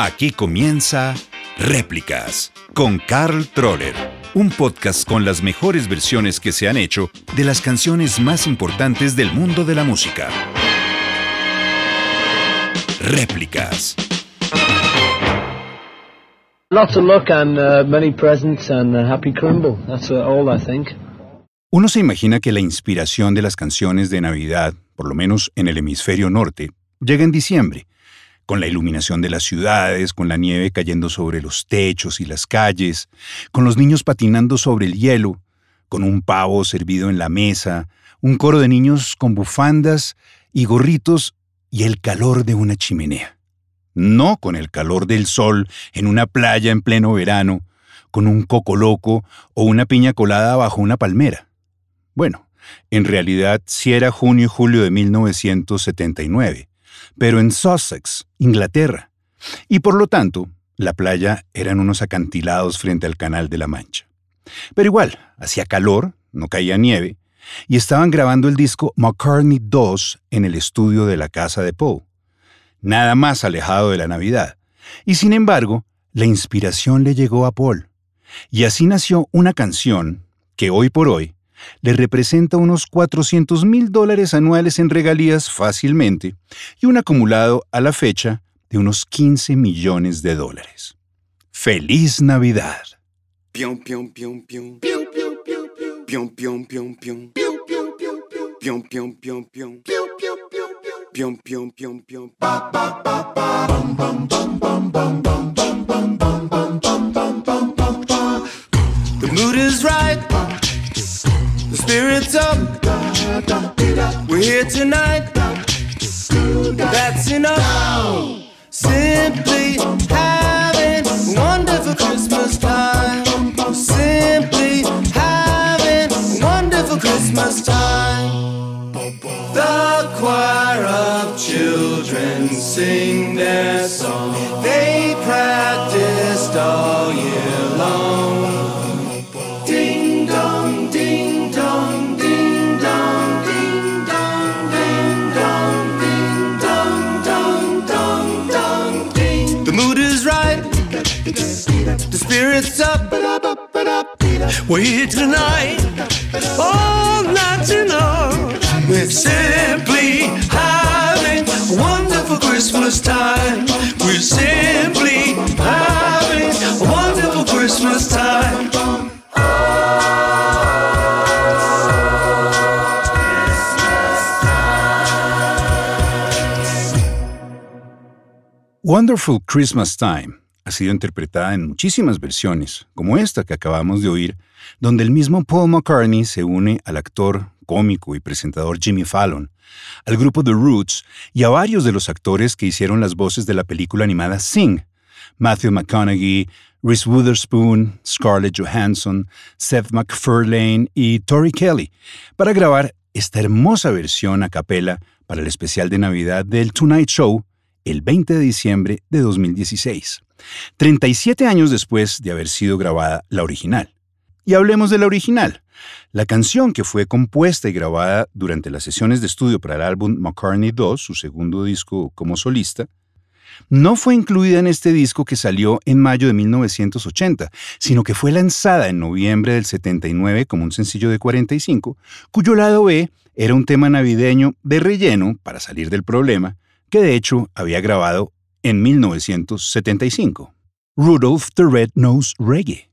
Aquí comienza Réplicas con Carl Troller, un podcast con las mejores versiones que se han hecho de las canciones más importantes del mundo de la música. Réplicas. Lots of luck and uh, many presents and a happy crumble. That's uh, all I think. Uno se imagina que la inspiración de las canciones de Navidad, por lo menos en el hemisferio norte, llega en diciembre, con la iluminación de las ciudades, con la nieve cayendo sobre los techos y las calles, con los niños patinando sobre el hielo, con un pavo servido en la mesa, un coro de niños con bufandas y gorritos y el calor de una chimenea. No con el calor del sol en una playa en pleno verano, con un coco loco o una piña colada bajo una palmera. Bueno, en realidad sí era junio y julio de 1979, pero en Sussex, Inglaterra, y por lo tanto, la playa eran unos acantilados frente al Canal de la Mancha. Pero igual, hacía calor, no caía nieve, y estaban grabando el disco McCartney 2 en el estudio de la casa de Poe. Nada más alejado de la Navidad. Y sin embargo, la inspiración le llegó a Paul. Y así nació una canción que hoy por hoy le representa unos 400 mil dólares anuales en regalías fácilmente y un acumulado a la fecha de unos 15 millones de dólares. ¡Feliz Navidad! Here tonight. That's enough. Simply We're tonight, all night long. We're simply having a wonderful Christmas time. We're simply having a wonderful Christmas time. Wonderful Christmas Time ha sido interpretada en muchísimas versiones, como esta que acabamos de oír, donde el mismo Paul McCartney se une al actor, cómico y presentador Jimmy Fallon, al grupo The Roots y a varios de los actores que hicieron las voces de la película animada Sing, Matthew McConaughey, Reese Witherspoon, Scarlett Johansson, Seth MacFarlane y Tori Kelly, para grabar esta hermosa versión a capela para el especial de Navidad del Tonight Show el 20 de diciembre de 2016, 37 años después de haber sido grabada la original. Y hablemos de la original. La canción que fue compuesta y grabada durante las sesiones de estudio para el álbum McCartney 2, su segundo disco como solista, no fue incluida en este disco que salió en mayo de 1980, sino que fue lanzada en noviembre del 79 como un sencillo de 45, cuyo lado B era un tema navideño de relleno para salir del problema, que de hecho había grabado en 1975. Rudolph the Red-Nosed Reggae.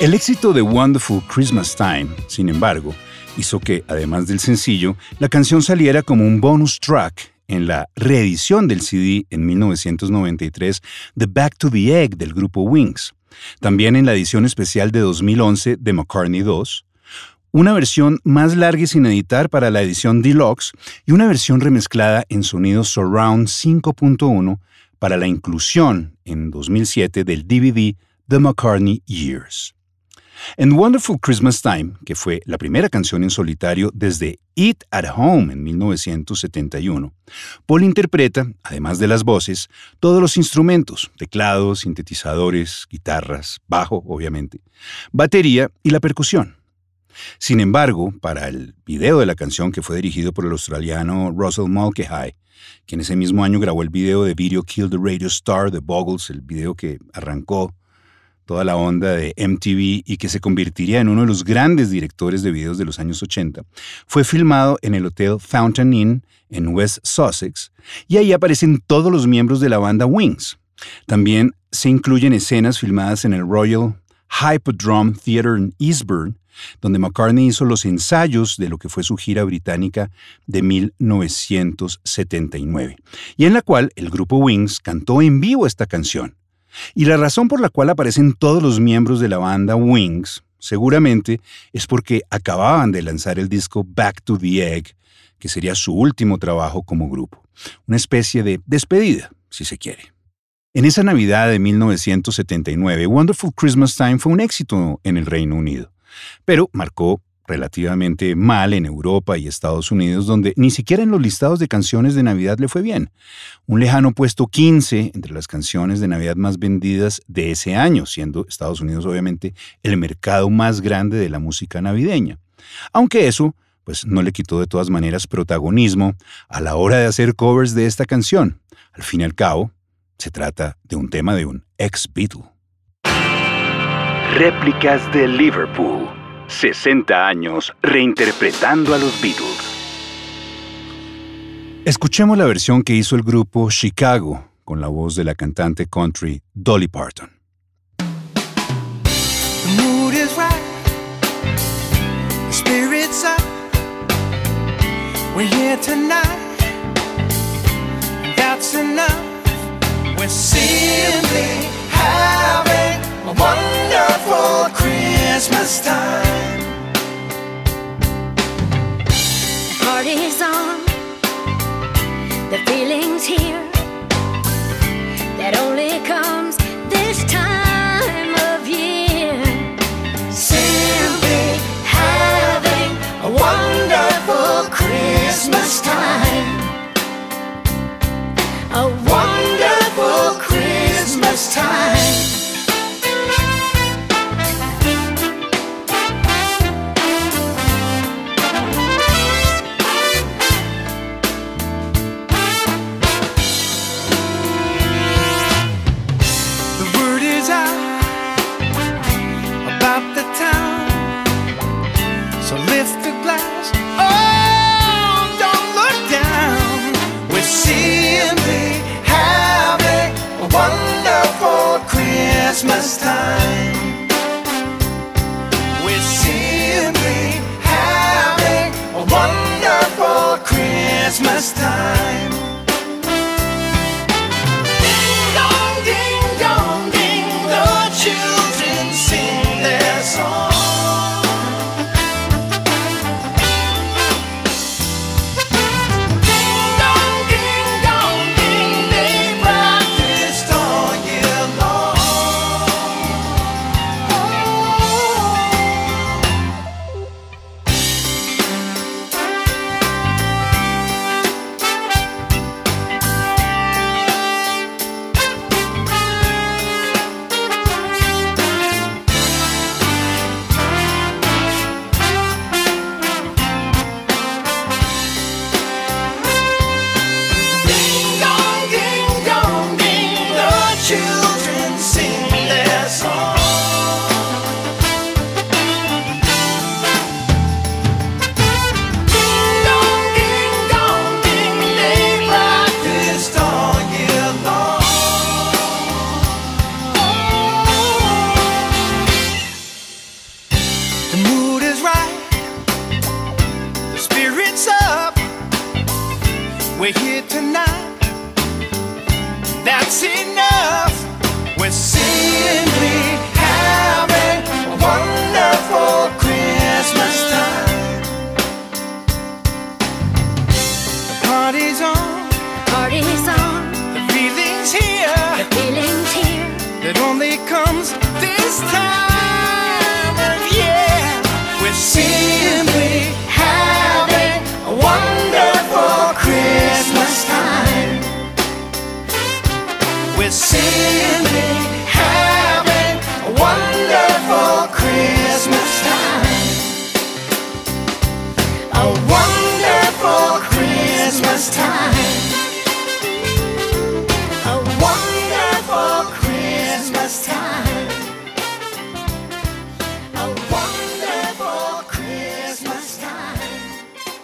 El éxito de Wonderful Christmas Time, sin embargo, hizo que, además del sencillo, la canción saliera como un bonus track en la reedición del CD en 1993 The Back to the Egg del grupo Wings, también en la edición especial de 2011 de McCartney 2, una versión más larga y sin editar para la edición Deluxe y una versión remezclada en sonido Surround 5.1 para la inclusión en 2007 del DVD The McCartney Years. En Wonderful Christmas Time, que fue la primera canción en solitario desde Eat at Home en 1971, Paul interpreta, además de las voces, todos los instrumentos, teclados, sintetizadores, guitarras, bajo, obviamente, batería y la percusión. Sin embargo, para el video de la canción que fue dirigido por el australiano Russell Mulcahy, quien ese mismo año grabó el video de Video Kill the Radio Star de Boggles, el video que arrancó toda la onda de MTV y que se convertiría en uno de los grandes directores de videos de los años 80, fue filmado en el Hotel Fountain Inn en West Sussex y ahí aparecen todos los miembros de la banda Wings. También se incluyen escenas filmadas en el Royal Hippodrome Theatre en Eastbourne, donde McCartney hizo los ensayos de lo que fue su gira británica de 1979, y en la cual el grupo Wings cantó en vivo esta canción. Y la razón por la cual aparecen todos los miembros de la banda Wings, seguramente, es porque acababan de lanzar el disco Back to the Egg, que sería su último trabajo como grupo. Una especie de despedida, si se quiere. En esa Navidad de 1979, Wonderful Christmas Time fue un éxito en el Reino Unido, pero marcó relativamente mal en Europa y Estados Unidos, donde ni siquiera en los listados de canciones de Navidad le fue bien. Un lejano puesto 15 entre las canciones de Navidad más vendidas de ese año, siendo Estados Unidos obviamente el mercado más grande de la música navideña. Aunque eso, pues no le quitó de todas maneras protagonismo a la hora de hacer covers de esta canción. Al fin y al cabo, se trata de un tema de un ex Beatle. Réplicas de Liverpool. 60 años reinterpretando a los Beatles. Escuchemos la versión que hizo el grupo Chicago con la voz de la cantante country Dolly Parton. The mood is right, the spirit's up. We're here tonight, and that's enough. We're simply having a wonderful Christmas time. party's on. The feeling's here that only comes this time of year. Simply having a wonderful Christmas time.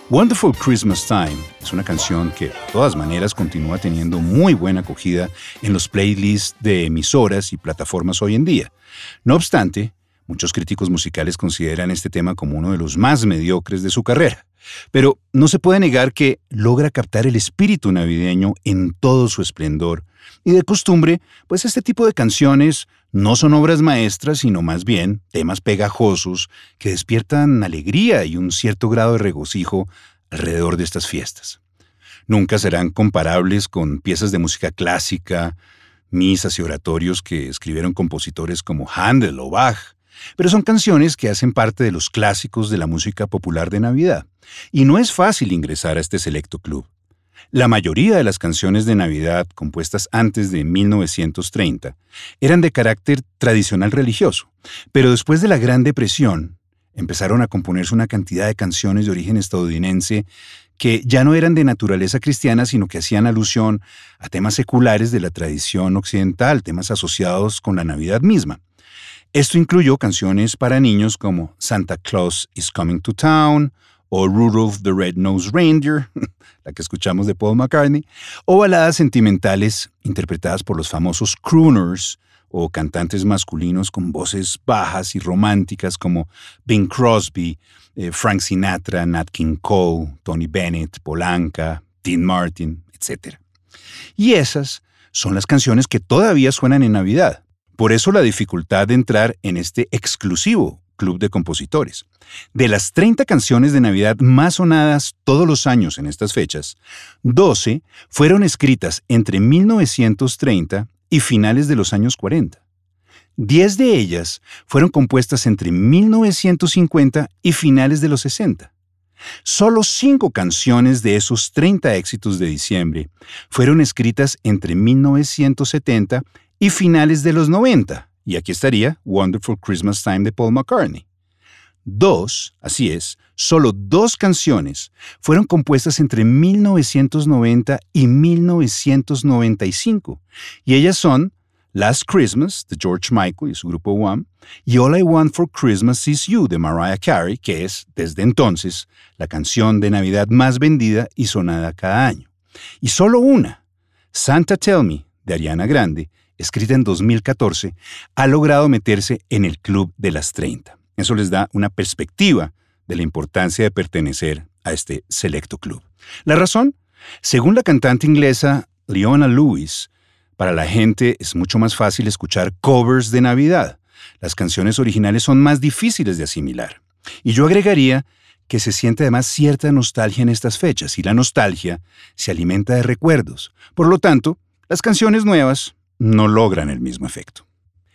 Wonderful Christmas Time es una canción que de todas maneras continúa teniendo muy buena acogida en los playlists de emisoras y plataformas hoy en día. No obstante, muchos críticos musicales consideran este tema como uno de los más mediocres de su carrera. Pero no se puede negar que logra captar el espíritu navideño en todo su esplendor. Y de costumbre, pues este tipo de canciones no son obras maestras, sino más bien temas pegajosos que despiertan alegría y un cierto grado de regocijo alrededor de estas fiestas. Nunca serán comparables con piezas de música clásica, misas y oratorios que escribieron compositores como Handel o Bach, pero son canciones que hacen parte de los clásicos de la música popular de Navidad, y no es fácil ingresar a este selecto club. La mayoría de las canciones de Navidad compuestas antes de 1930 eran de carácter tradicional religioso, pero después de la Gran Depresión empezaron a componerse una cantidad de canciones de origen estadounidense que ya no eran de naturaleza cristiana, sino que hacían alusión a temas seculares de la tradición occidental, temas asociados con la Navidad misma. Esto incluyó canciones para niños como Santa Claus is Coming to Town o Rudolph the Red-Nosed Reindeer, la que escuchamos de Paul McCartney, o baladas sentimentales interpretadas por los famosos crooners o cantantes masculinos con voces bajas y románticas como Bing Crosby, eh, Frank Sinatra, Nat King Cole, Tony Bennett, Polanca, Dean Martin, etc. Y esas son las canciones que todavía suenan en Navidad. Por eso la dificultad de entrar en este exclusivo club de compositores. De las 30 canciones de Navidad más sonadas todos los años en estas fechas, 12 fueron escritas entre 1930 y finales de los años 40. 10 de ellas fueron compuestas entre 1950 y finales de los 60. Solo cinco canciones de esos 30 éxitos de diciembre fueron escritas entre 1970 y finales de los 90. Y aquí estaría Wonderful Christmas Time de Paul McCartney. Dos, así es, solo dos canciones fueron compuestas entre 1990 y 1995, y ellas son Last Christmas de George Michael y su grupo One, y All I Want for Christmas Is You de Mariah Carey, que es, desde entonces, la canción de Navidad más vendida y sonada cada año. Y solo una, Santa Tell Me de Ariana Grande, escrita en 2014, ha logrado meterse en el club de las 30. Eso les da una perspectiva de la importancia de pertenecer a este selecto club. La razón, según la cantante inglesa Leona Lewis, para la gente es mucho más fácil escuchar covers de Navidad. Las canciones originales son más difíciles de asimilar. Y yo agregaría que se siente además cierta nostalgia en estas fechas, y la nostalgia se alimenta de recuerdos. Por lo tanto, las canciones nuevas no logran el mismo efecto.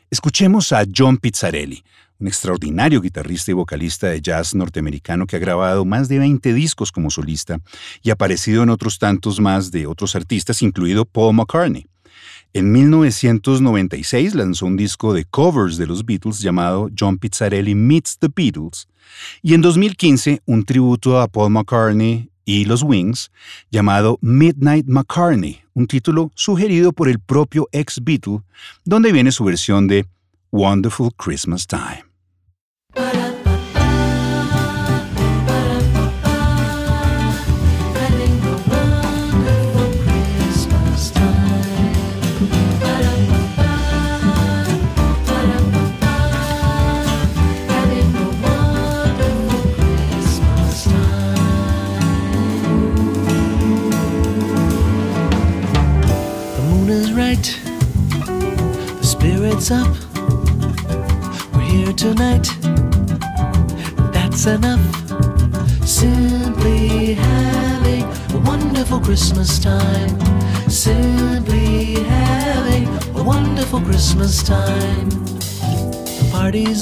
Escuchemos a John Pizzarelli, un extraordinario guitarrista y vocalista de jazz norteamericano que ha grabado más de 20 discos como solista y ha aparecido en otros tantos más de otros artistas, incluido Paul McCartney. En 1996 lanzó un disco de covers de los Beatles llamado John Pizzarelli Meets the Beatles y en 2015 un tributo a Paul McCartney y los Wings llamado Midnight McCartney, un título sugerido por el propio ex Beatle, donde viene su versión de Wonderful Christmas Time.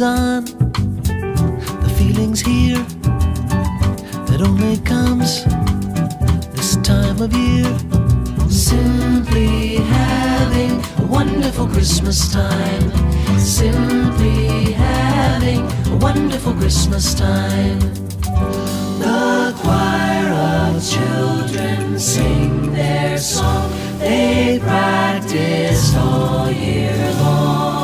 On, the feeling's here that only comes this time of year. Simply having a wonderful Christmas time. Simply having a wonderful Christmas time. The choir of children sing their song. They practice all year long.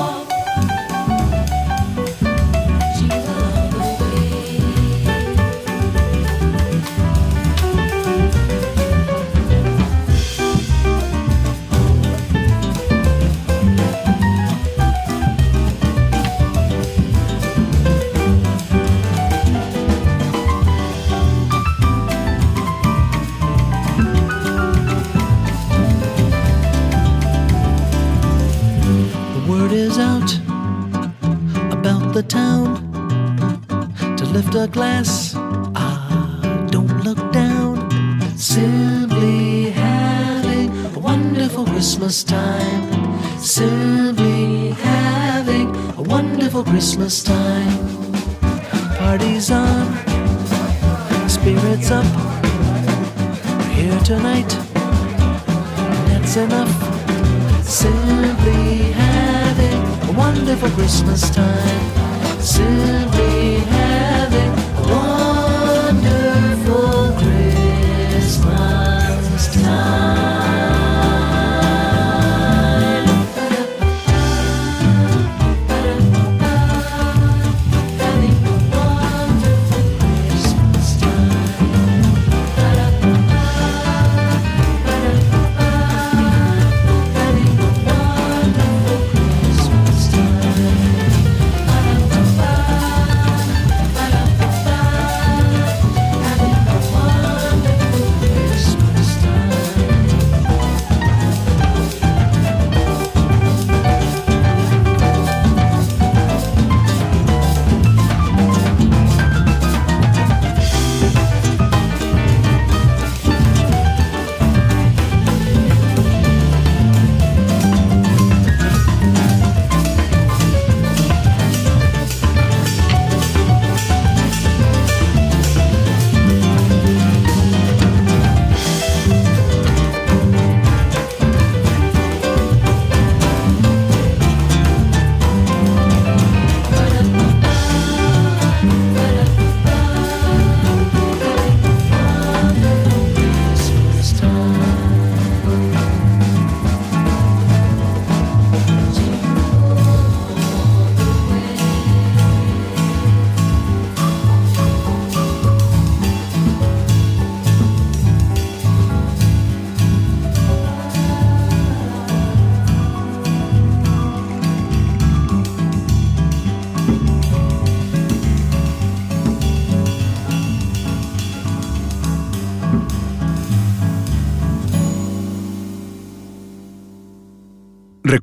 Glass. Ah, don't look down. Simply having a wonderful Christmas time. Simply having a wonderful Christmas time. Parties on, spirits up. We're here tonight, that's enough. Simply having a wonderful Christmas time. Simply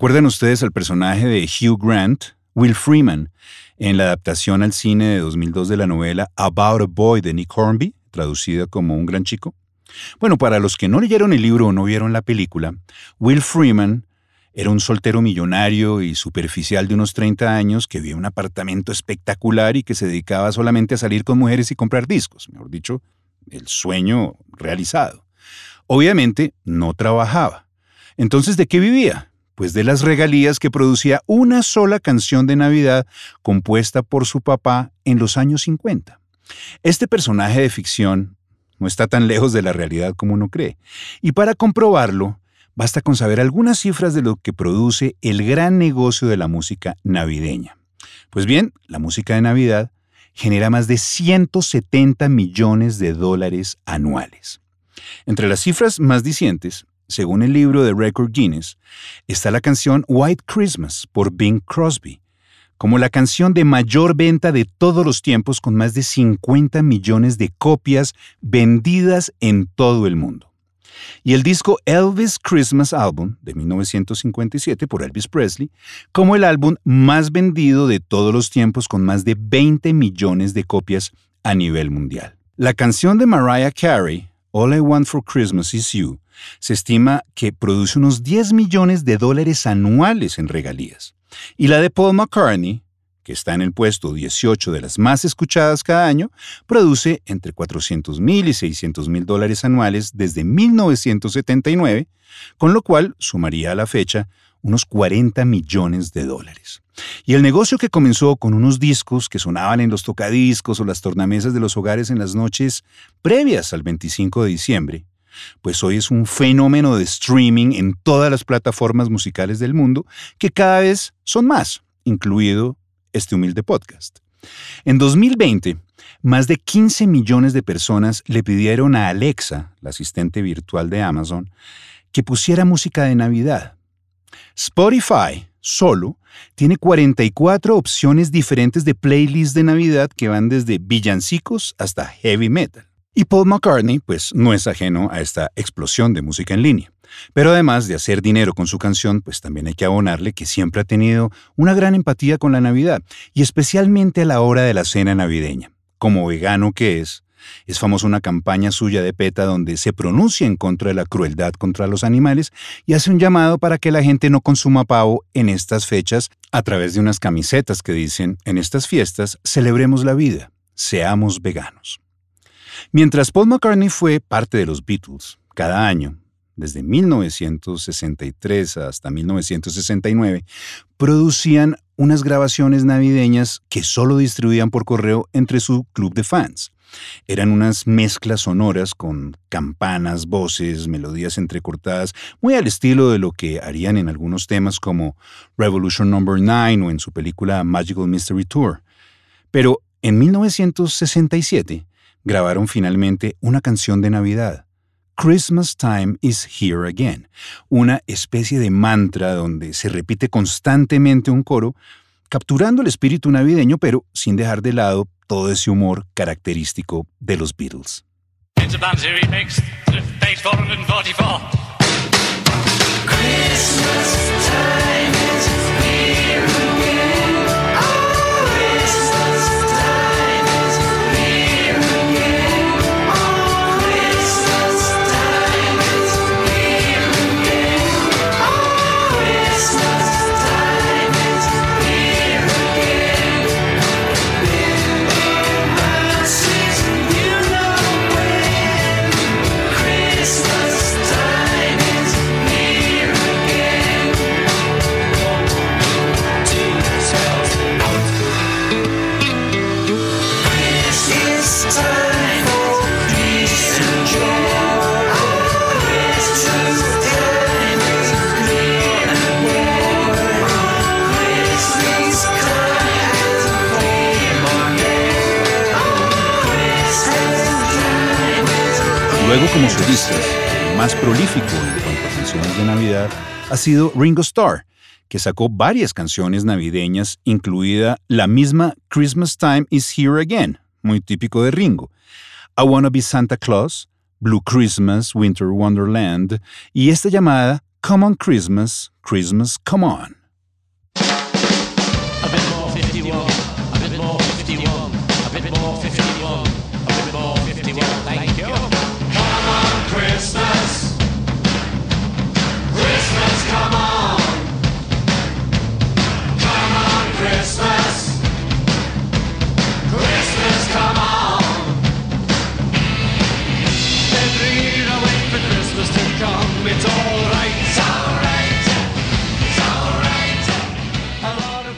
¿Recuerdan ustedes al personaje de Hugh Grant, Will Freeman, en la adaptación al cine de 2002 de la novela About a Boy de Nick Hornby, traducida como Un gran chico? Bueno, para los que no leyeron el libro o no vieron la película, Will Freeman era un soltero millonario y superficial de unos 30 años que vivía en un apartamento espectacular y que se dedicaba solamente a salir con mujeres y comprar discos, mejor dicho, el sueño realizado. Obviamente no trabajaba. Entonces, ¿de qué vivía? Pues de las regalías que producía una sola canción de Navidad compuesta por su papá en los años 50. Este personaje de ficción no está tan lejos de la realidad como uno cree. Y para comprobarlo, basta con saber algunas cifras de lo que produce el gran negocio de la música navideña. Pues bien, la música de Navidad genera más de 170 millones de dólares anuales. Entre las cifras más dicientes, según el libro de Record Guinness, está la canción White Christmas por Bing Crosby, como la canción de mayor venta de todos los tiempos con más de 50 millones de copias vendidas en todo el mundo. Y el disco Elvis Christmas Album de 1957 por Elvis Presley como el álbum más vendido de todos los tiempos con más de 20 millones de copias a nivel mundial. La canción de Mariah Carey, All I Want for Christmas Is You, se estima que produce unos 10 millones de dólares anuales en regalías. Y la de Paul McCartney, que está en el puesto 18 de las más escuchadas cada año, produce entre 400 mil y 600 mil dólares anuales desde 1979, con lo cual sumaría a la fecha unos 40 millones de dólares. Y el negocio que comenzó con unos discos que sonaban en los tocadiscos o las tornamesas de los hogares en las noches previas al 25 de diciembre, pues hoy es un fenómeno de streaming en todas las plataformas musicales del mundo que cada vez son más, incluido este humilde podcast. En 2020, más de 15 millones de personas le pidieron a Alexa, la asistente virtual de Amazon, que pusiera música de Navidad. Spotify, solo, tiene 44 opciones diferentes de playlists de Navidad que van desde villancicos hasta heavy metal. Y Paul McCartney, pues, no es ajeno a esta explosión de música en línea. Pero además de hacer dinero con su canción, pues también hay que abonarle que siempre ha tenido una gran empatía con la Navidad, y especialmente a la hora de la cena navideña. Como vegano que es, es famosa una campaña suya de PETA donde se pronuncia en contra de la crueldad contra los animales y hace un llamado para que la gente no consuma pavo en estas fechas a través de unas camisetas que dicen, en estas fiestas celebremos la vida, seamos veganos. Mientras Paul McCartney fue parte de los Beatles, cada año, desde 1963 hasta 1969, producían unas grabaciones navideñas que solo distribuían por correo entre su club de fans. Eran unas mezclas sonoras con campanas, voces, melodías entrecortadas, muy al estilo de lo que harían en algunos temas como Revolution No. 9 o en su película Magical Mystery Tour. Pero en 1967 grabaron finalmente una canción de Navidad. Christmas Time is Here Again, una especie de mantra donde se repite constantemente un coro, capturando el espíritu navideño pero sin dejar de lado todo ese humor característico de los Beatles. It's a como solista, el más prolífico en cuanto a canciones de Navidad ha sido Ringo Starr, que sacó varias canciones navideñas, incluida la misma Christmas Time is Here Again, muy típico de Ringo, I Wanna Be Santa Claus, Blue Christmas, Winter Wonderland y esta llamada Come on Christmas, Christmas Come On.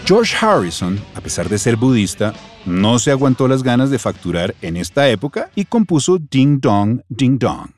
George Harrison, a pesar de ser budista, no se aguantó las ganas de facturar en esta época y compuso Ding Dong, Ding Dong.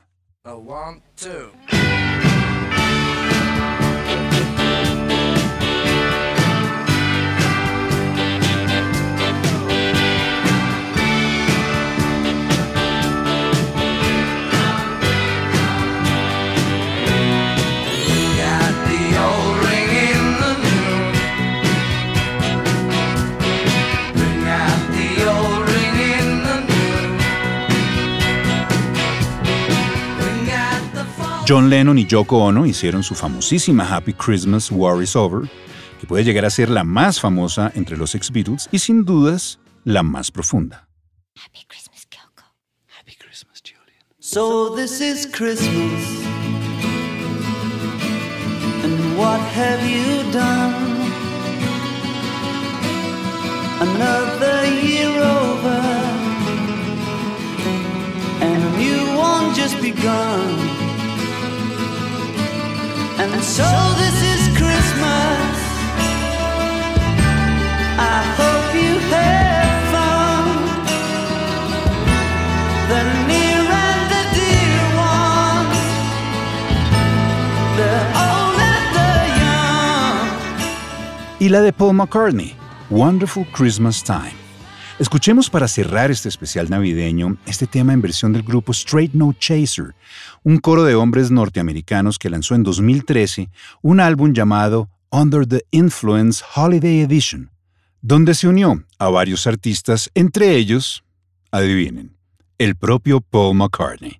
John Lennon y Yoko Ono hicieron su famosísima Happy Christmas, War is Over, que puede llegar a ser la más famosa entre los ex Beatles y sin dudas la más profunda. Happy Christmas, Kyoko. Happy Christmas, Julian. So this is Christmas. And what have you done? another year over, and a new one just begun. And so this is Christmas. I hope you have fun. The near and the dear ones, the old and the young. Y la de Paul McCartney, Wonderful Christmas Time. Escuchemos para cerrar este especial navideño este tema en versión del grupo Straight No Chaser, un coro de hombres norteamericanos que lanzó en 2013 un álbum llamado Under the Influence Holiday Edition, donde se unió a varios artistas, entre ellos, adivinen, el propio Paul McCartney.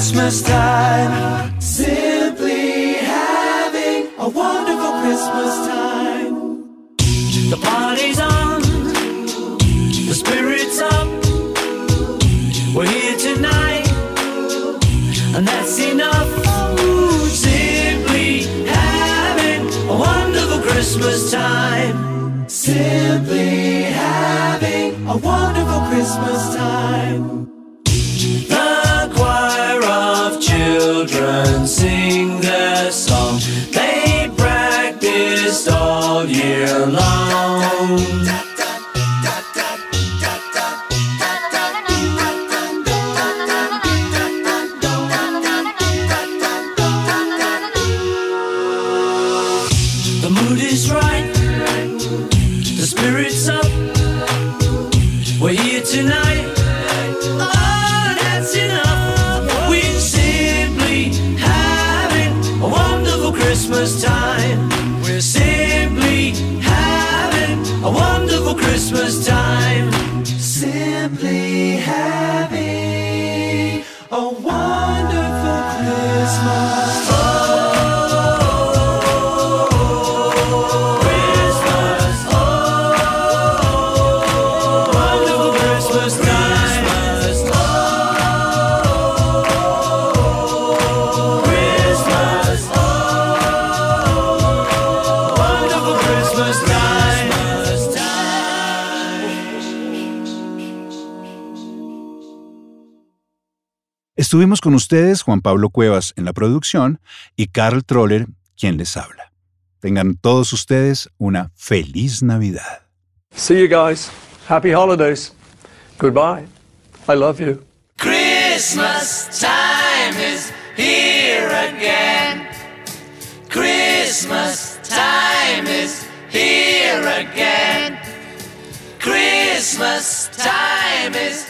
Christmas time. Simply having a wonderful Christmas time. The party's on, the spirit's up. We're here tonight, and that's enough. Simply having a wonderful Christmas time. Simply having a wonderful Christmas time. Children sing their song. They practiced all year long. The Estuvimos con ustedes Juan Pablo Cuevas en la producción y Carl Troller quien les habla. Tengan todos ustedes una feliz Navidad. See you guys. Happy holidays. Goodbye. I love you. Christmas time is here again. Christmas time is here again. Christmas time is